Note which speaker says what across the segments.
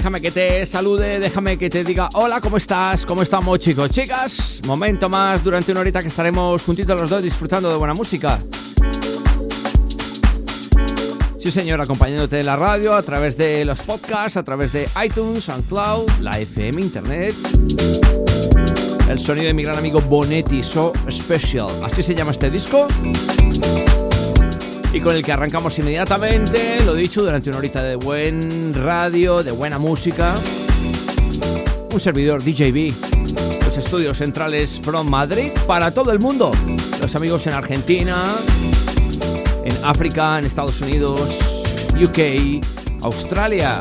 Speaker 1: Déjame que te salude, déjame que te diga hola, ¿cómo estás? ¿Cómo estamos chicos? Chicas, momento más durante una horita que estaremos juntitos los dos disfrutando de buena música. Sí señor, acompañándote en la radio, a través de los podcasts, a través de iTunes, SoundCloud, la FM, Internet. El sonido de mi gran amigo Bonetti, So Special. Así se llama este disco y con el que arrancamos inmediatamente, lo dicho, durante una horita de buen radio, de buena música. Un servidor DJB, los estudios centrales from Madrid para todo el mundo. Los amigos en Argentina, en África, en Estados Unidos, UK, Australia.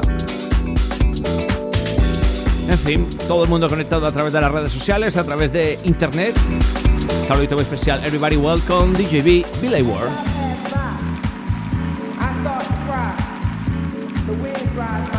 Speaker 1: En fin, todo el mundo conectado a través de las redes sociales, a través de internet. Saludito muy especial, everybody welcome, DJB, Billy World.
Speaker 2: The
Speaker 1: wind drives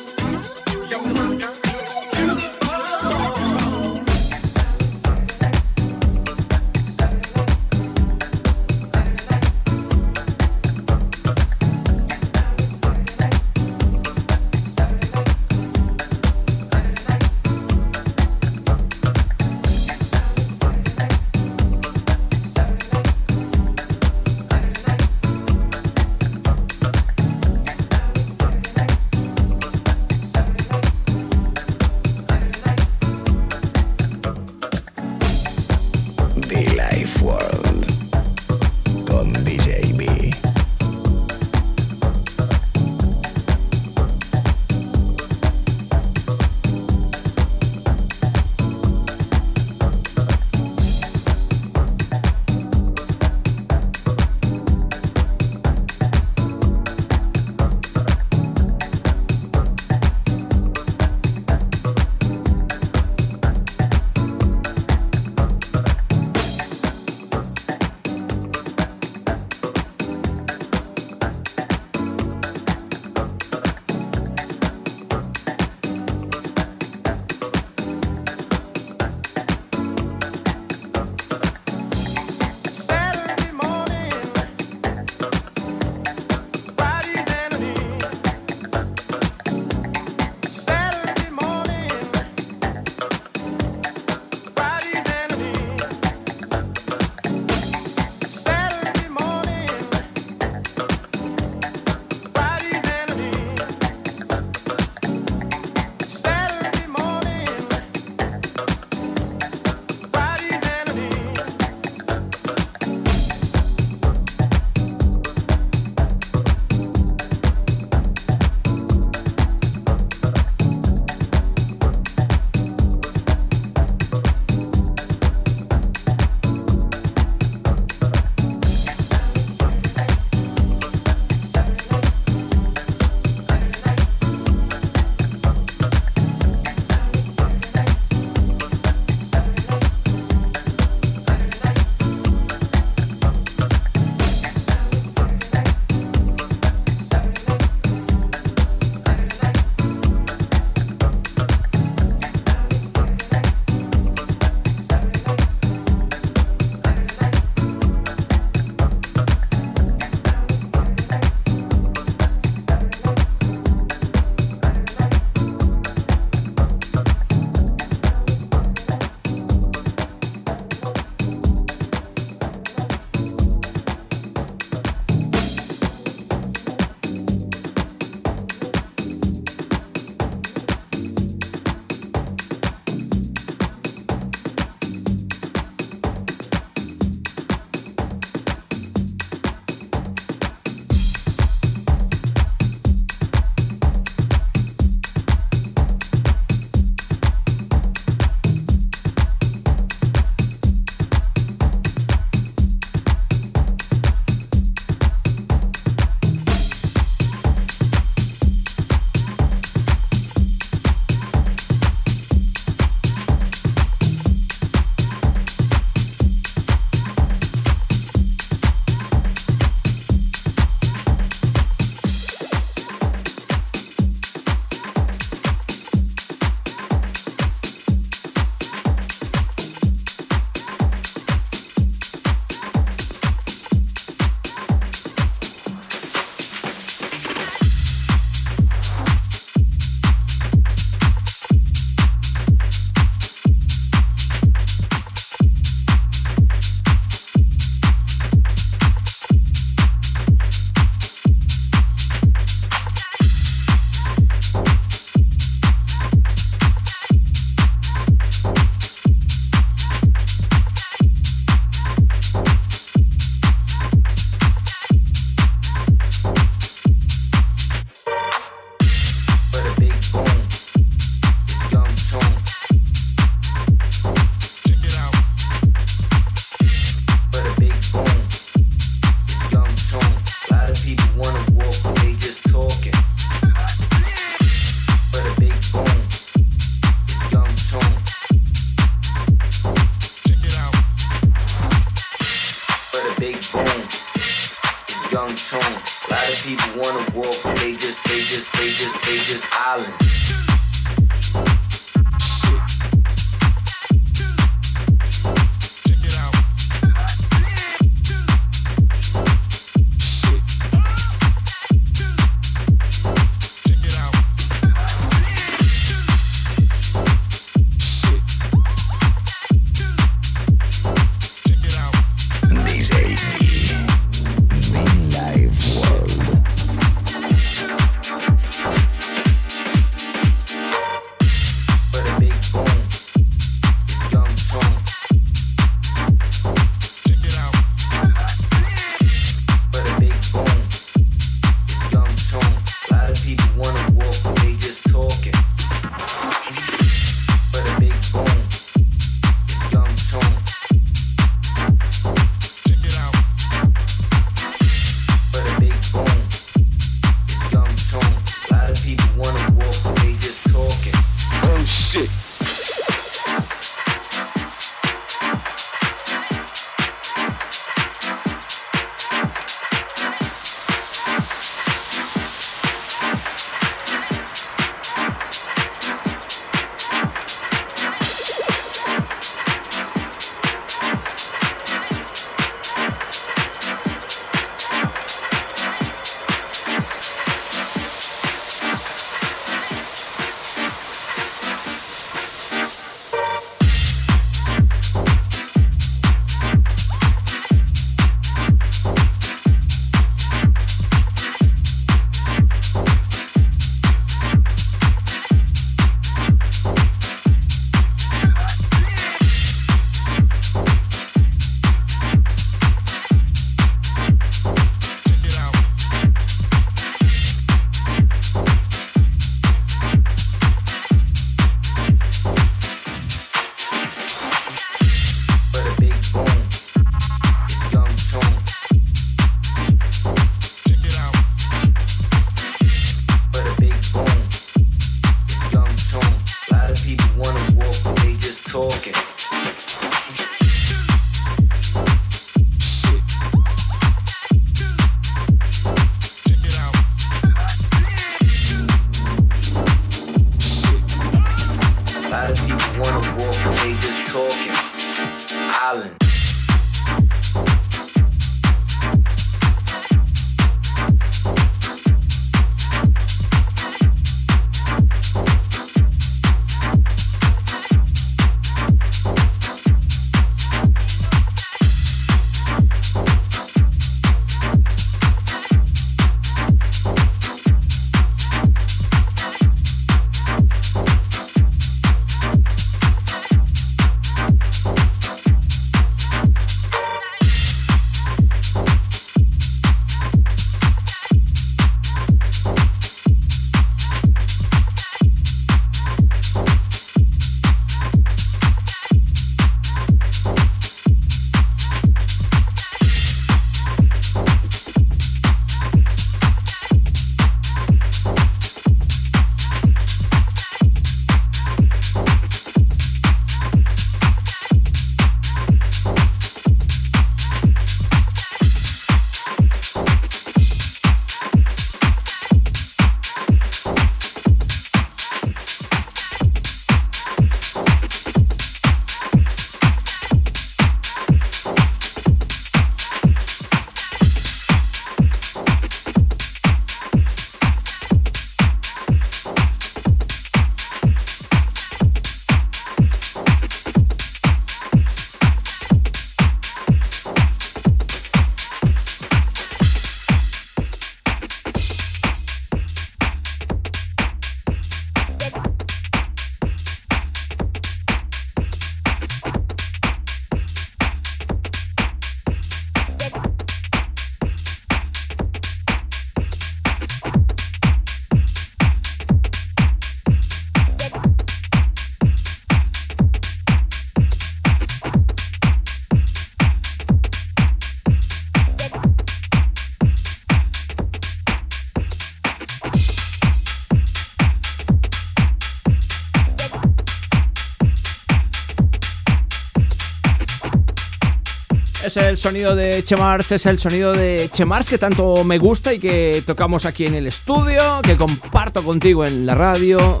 Speaker 1: sonido de Chemars, es el sonido de Chemars que tanto me gusta y que tocamos aquí en el estudio, que comparto contigo en la radio.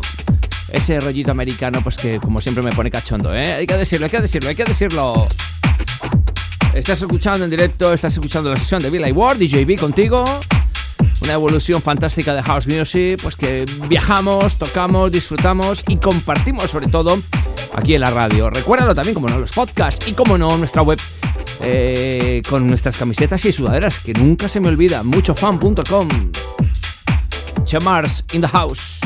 Speaker 1: Ese rollito americano, pues que como siempre me pone cachondo, ¿eh? Hay que decirlo, hay que decirlo, hay que decirlo. Estás escuchando en directo, estás escuchando la sesión de Billy Ward, DJB contigo. Una evolución fantástica de House Music, pues que viajamos, tocamos, disfrutamos y compartimos sobre todo aquí en la radio. Recuérdalo también, como no, los podcasts y como no, nuestra web eh, con nuestras camisetas y sudaderas, que nunca se me olvida, muchofan.com. Chamars in the house.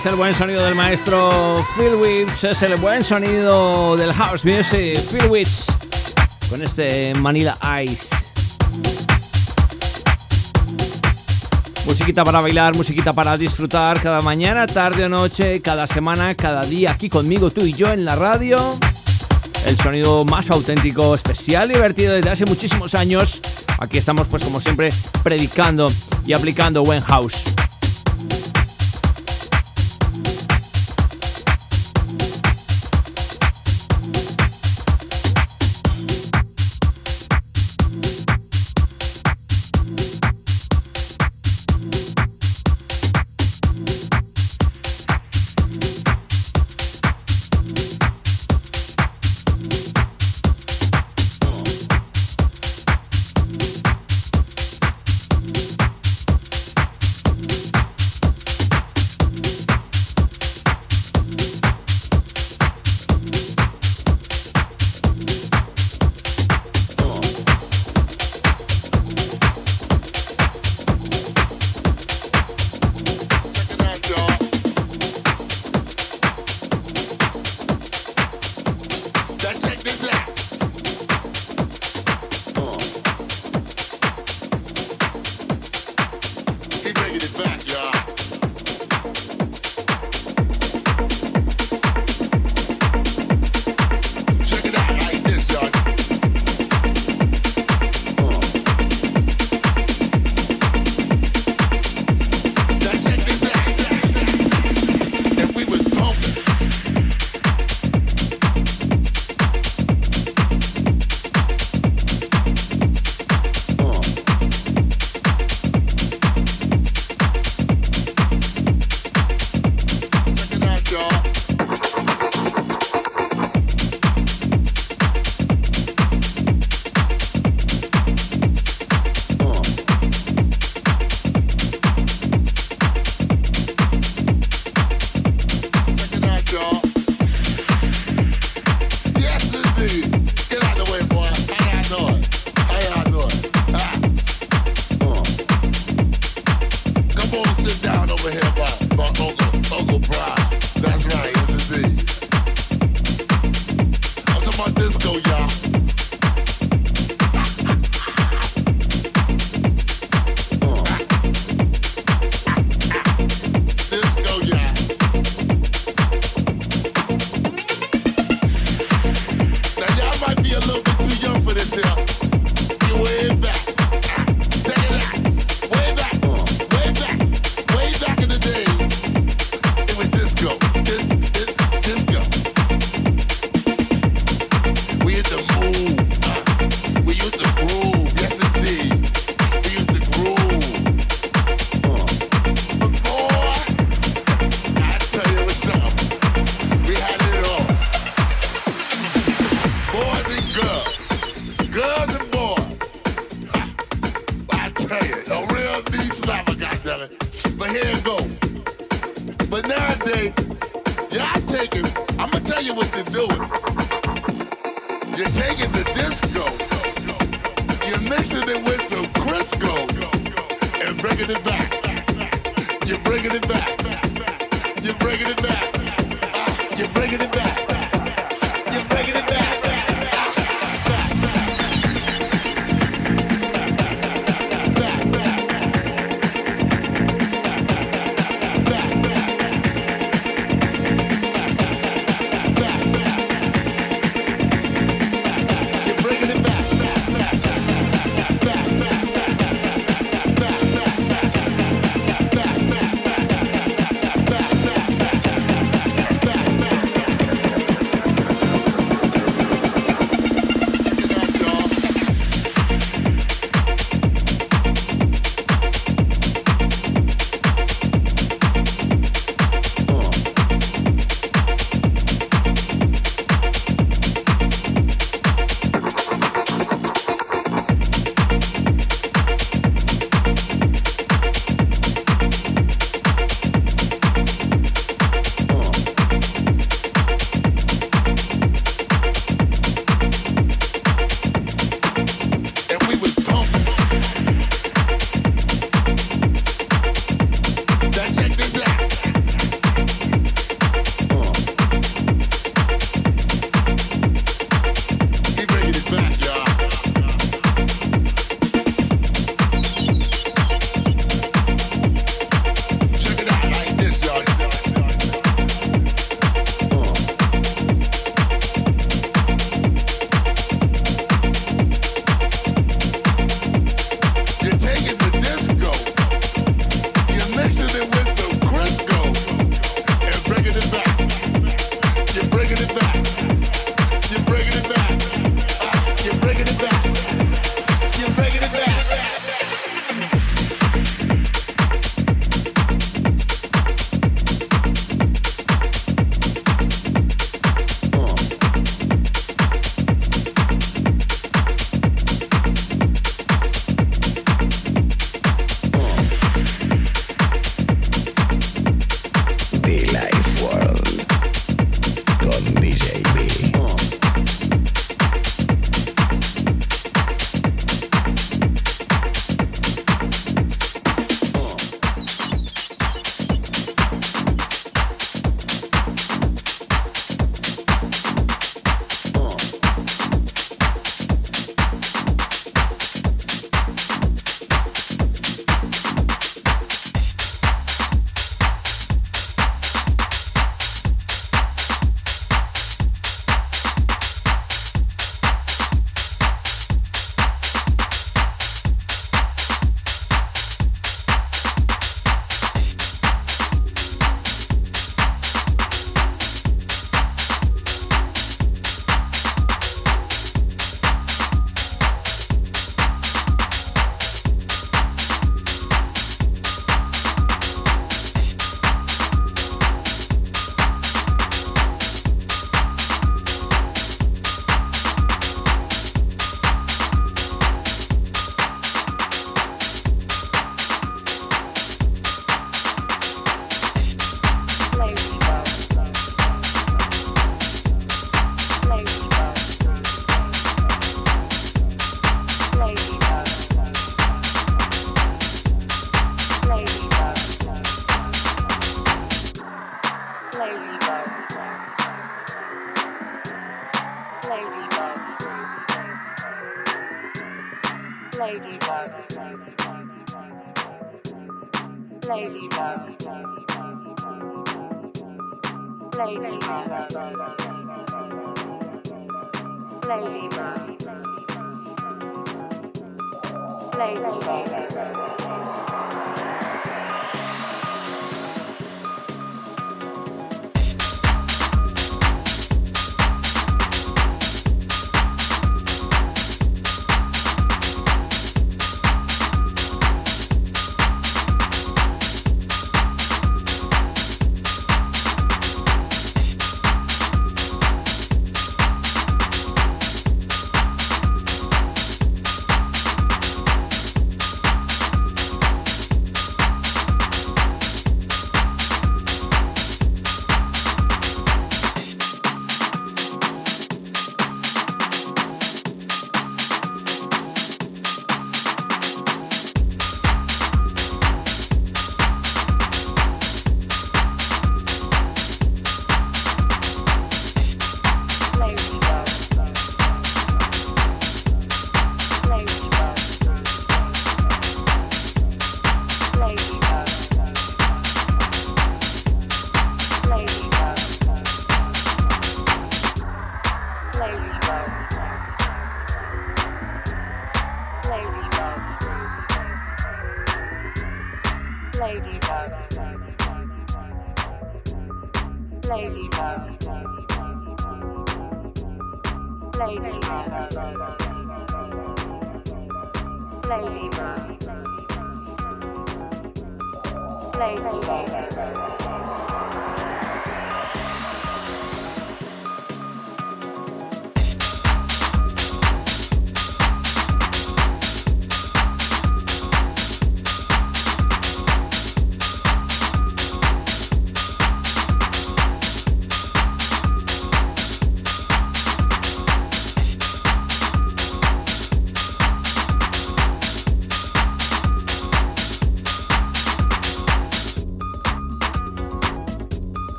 Speaker 3: Es el buen sonido del maestro Phil Witz, es el buen sonido del house music. Phil Witz con este Manila Ice. Musiquita para bailar, musiquita para disfrutar cada mañana, tarde o noche, cada semana, cada día aquí conmigo, tú y yo en la radio. El sonido más auténtico, especial divertido desde hace muchísimos años. Aquí estamos pues como siempre predicando y aplicando buen house.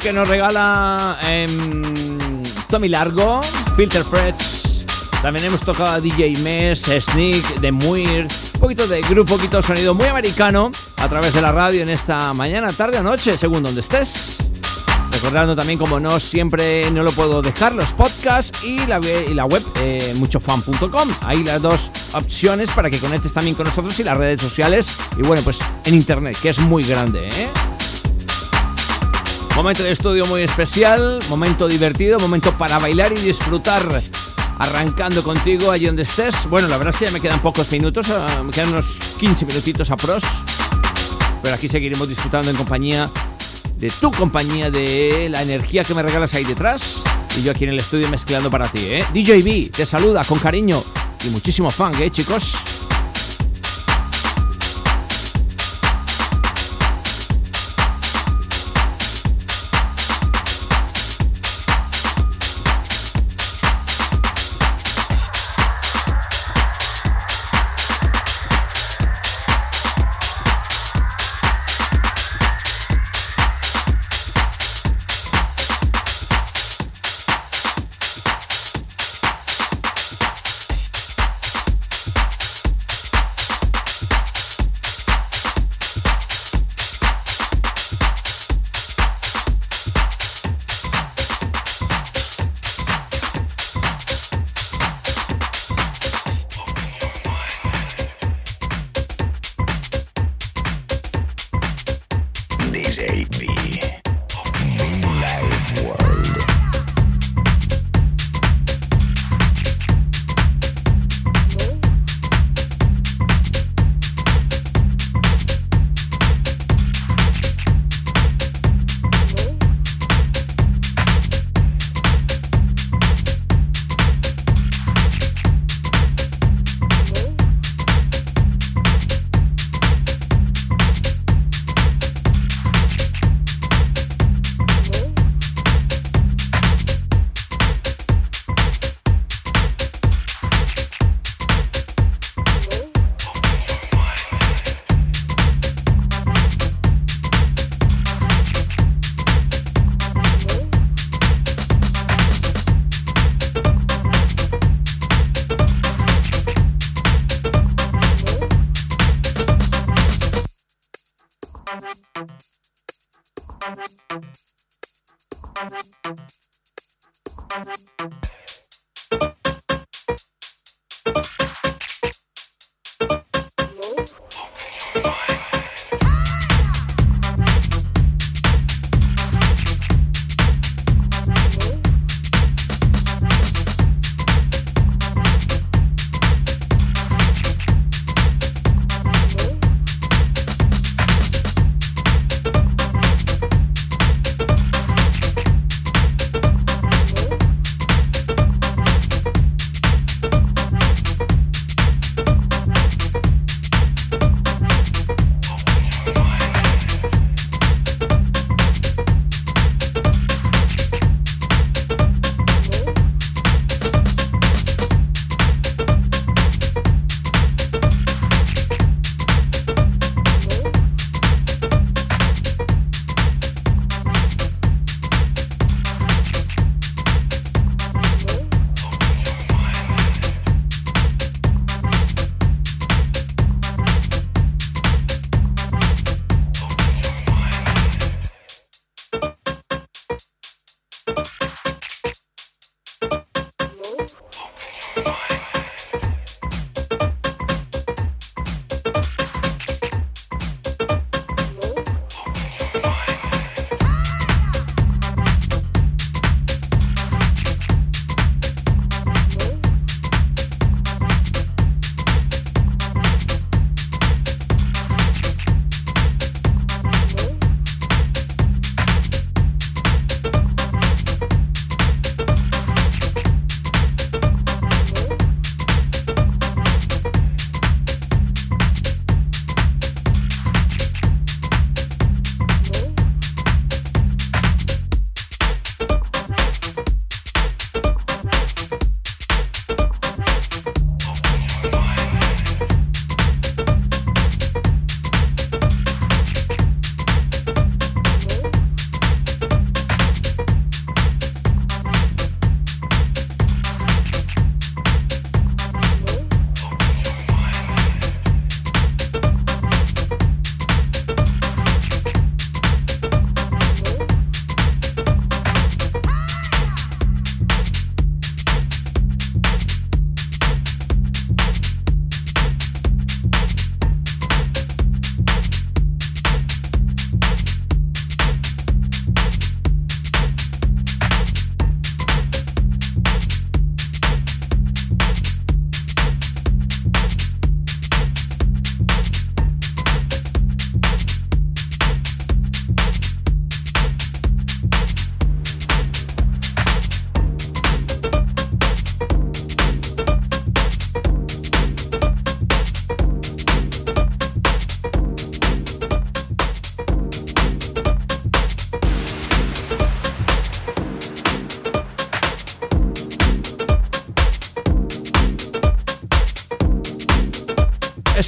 Speaker 1: Que nos regala em, Tommy Largo, Filter Frets. También hemos tocado a DJ Mess, Sneak, The Muir, un poquito de grupo, poquito de sonido muy americano a través de la radio en esta mañana, tarde o noche, según donde estés. Recordando también, como no, siempre no lo puedo dejar, los podcasts y la, y la web eh, muchofan.com. Ahí las dos opciones para que conectes también con nosotros y las redes sociales. Y bueno, pues en internet, que es muy grande, ¿eh? Momento de estudio muy especial, momento divertido, momento para bailar y disfrutar. Arrancando contigo allí donde estés. Bueno, la verdad es que ya me quedan pocos minutos, ah, me quedan unos 15 minutitos a pros. Pero aquí seguiremos disfrutando en compañía de tu compañía, de la energía que me regalas ahí detrás. Y yo aquí en el estudio mezclando para ti, ¿eh? DJB te saluda con cariño y muchísimo fan, ¿eh, chicos?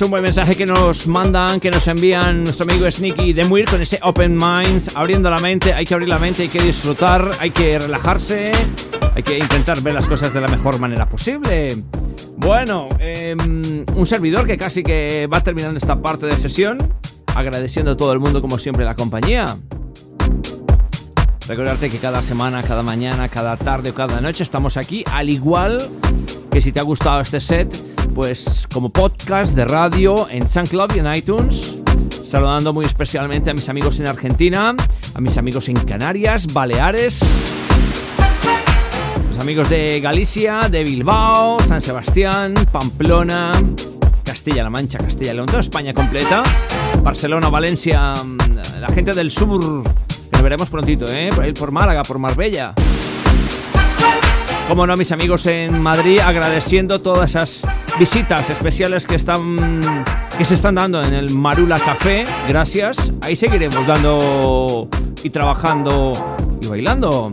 Speaker 1: Un buen mensaje que nos mandan, que nos envían nuestro amigo Sneaky Demuir con ese Open Mind, abriendo la mente. Hay que abrir la mente, hay que disfrutar, hay que relajarse, hay que intentar ver las cosas de la mejor manera posible. Bueno, em, un servidor que casi que va terminando esta parte de sesión, agradeciendo a todo el mundo como siempre la compañía. Recordarte que cada semana, cada mañana, cada tarde o cada noche estamos aquí, al igual que si te ha gustado este set, pues como podcast de radio en SoundCloud y en iTunes. Saludando muy especialmente a mis amigos en Argentina, a mis amigos en Canarias, Baleares, los amigos de Galicia, de Bilbao, San Sebastián, Pamplona, Castilla-La Mancha, Castilla-León, toda España completa, Barcelona, Valencia, la gente del sur, que lo veremos prontito, ¿eh? Por, por Málaga, por Marbella. Como no, mis amigos en Madrid, agradeciendo todas esas visitas especiales que están que se están dando en el Marula Café. Gracias. Ahí seguiremos dando y trabajando y bailando.